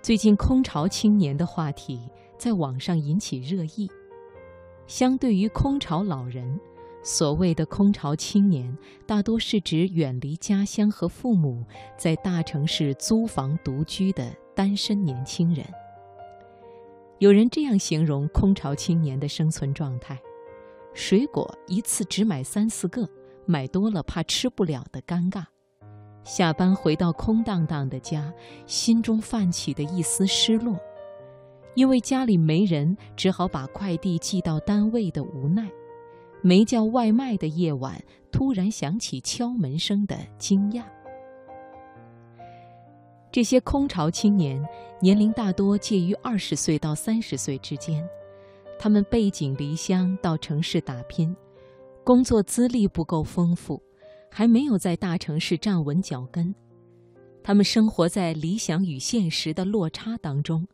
最近空巢青年的话题在网上引起热议。相对于空巢老人，所谓的空巢青年，大多是指远离家乡和父母，在大城市租房独居的单身年轻人。有人这样形容空巢青年的生存状态：水果一次只买三四个，买多了怕吃不了的尴尬；下班回到空荡荡的家，心中泛起的一丝失落。因为家里没人，只好把快递寄到单位的无奈；没叫外卖的夜晚，突然响起敲门声的惊讶。这些空巢青年年龄大多介于二十岁到三十岁之间，他们背井离乡到城市打拼，工作资历不够丰富，还没有在大城市站稳脚跟，他们生活在理想与现实的落差当中。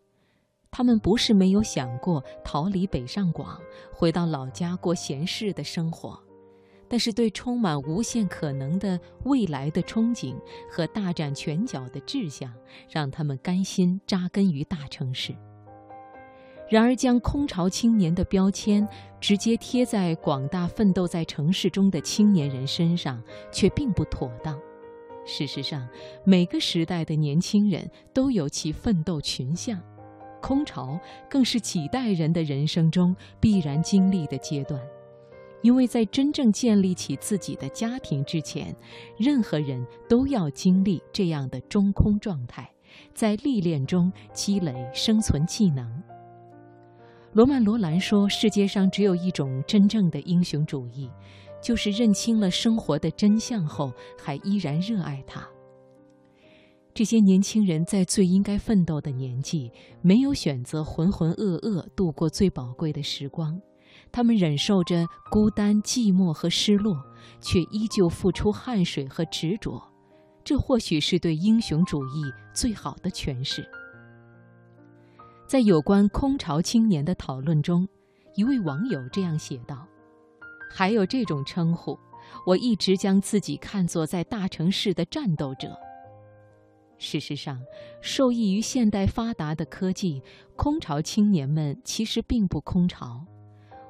他们不是没有想过逃离北上广，回到老家过闲适的生活，但是对充满无限可能的未来的憧憬和大展拳脚的志向，让他们甘心扎根于大城市。然而，将空巢青年的标签直接贴在广大奋斗在城市中的青年人身上，却并不妥当。事实上，每个时代的年轻人都有其奋斗群像。空巢更是几代人的人生中必然经历的阶段，因为在真正建立起自己的家庭之前，任何人都要经历这样的中空状态，在历练中积累生存技能。罗曼·罗兰说：“世界上只有一种真正的英雄主义，就是认清了生活的真相后，还依然热爱它。”这些年轻人在最应该奋斗的年纪，没有选择浑浑噩噩度过最宝贵的时光，他们忍受着孤单、寂寞和失落，却依旧付出汗水和执着。这或许是对英雄主义最好的诠释。在有关空巢青年的讨论中，一位网友这样写道：“还有这种称呼，我一直将自己看作在大城市的战斗者。”事实上，受益于现代发达的科技，空巢青年们其实并不空巢。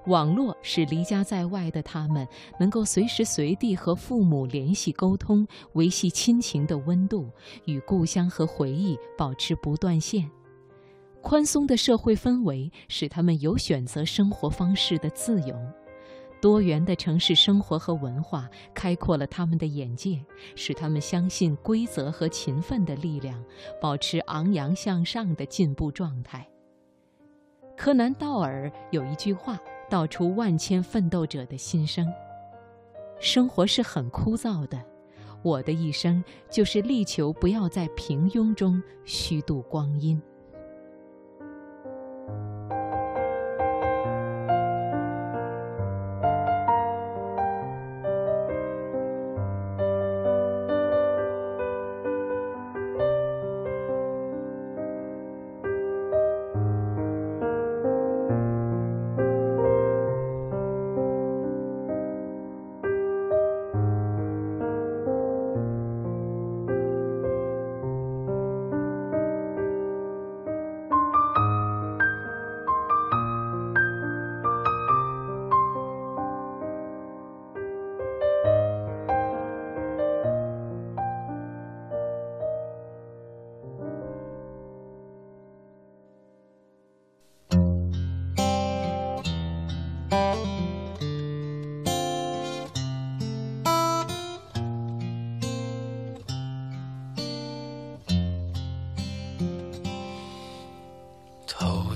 网络使离家在外的他们能够随时随地和父母联系沟通，维系亲情的温度，与故乡和回忆保持不断线。宽松的社会氛围使他们有选择生活方式的自由。多元的城市生活和文化开阔了他们的眼界，使他们相信规则和勤奋的力量，保持昂扬向上的进步状态。柯南·道尔有一句话道出万千奋斗者的心声：“生活是很枯燥的，我的一生就是力求不要在平庸中虚度光阴。”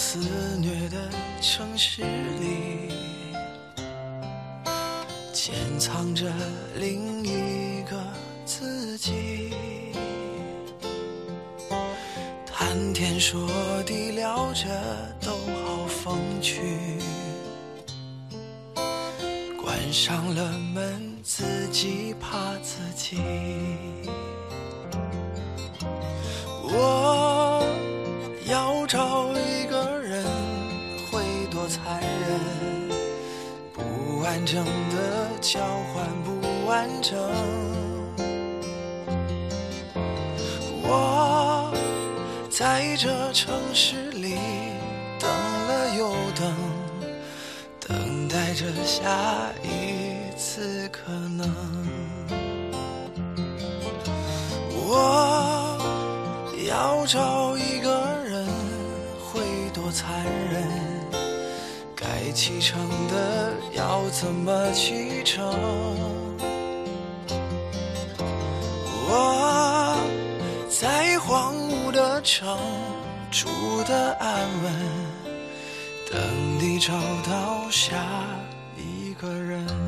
肆虐的城市里，潜藏着另一个自己。谈天说地聊着都好风趣，关上了门自己怕自己。我要找一残忍，不完整的交换不完整。我在这城市里等了又等，等待着下一次可能。我要找一启程的要怎么启程？我在荒芜的城住的安稳，等你找到下一个人。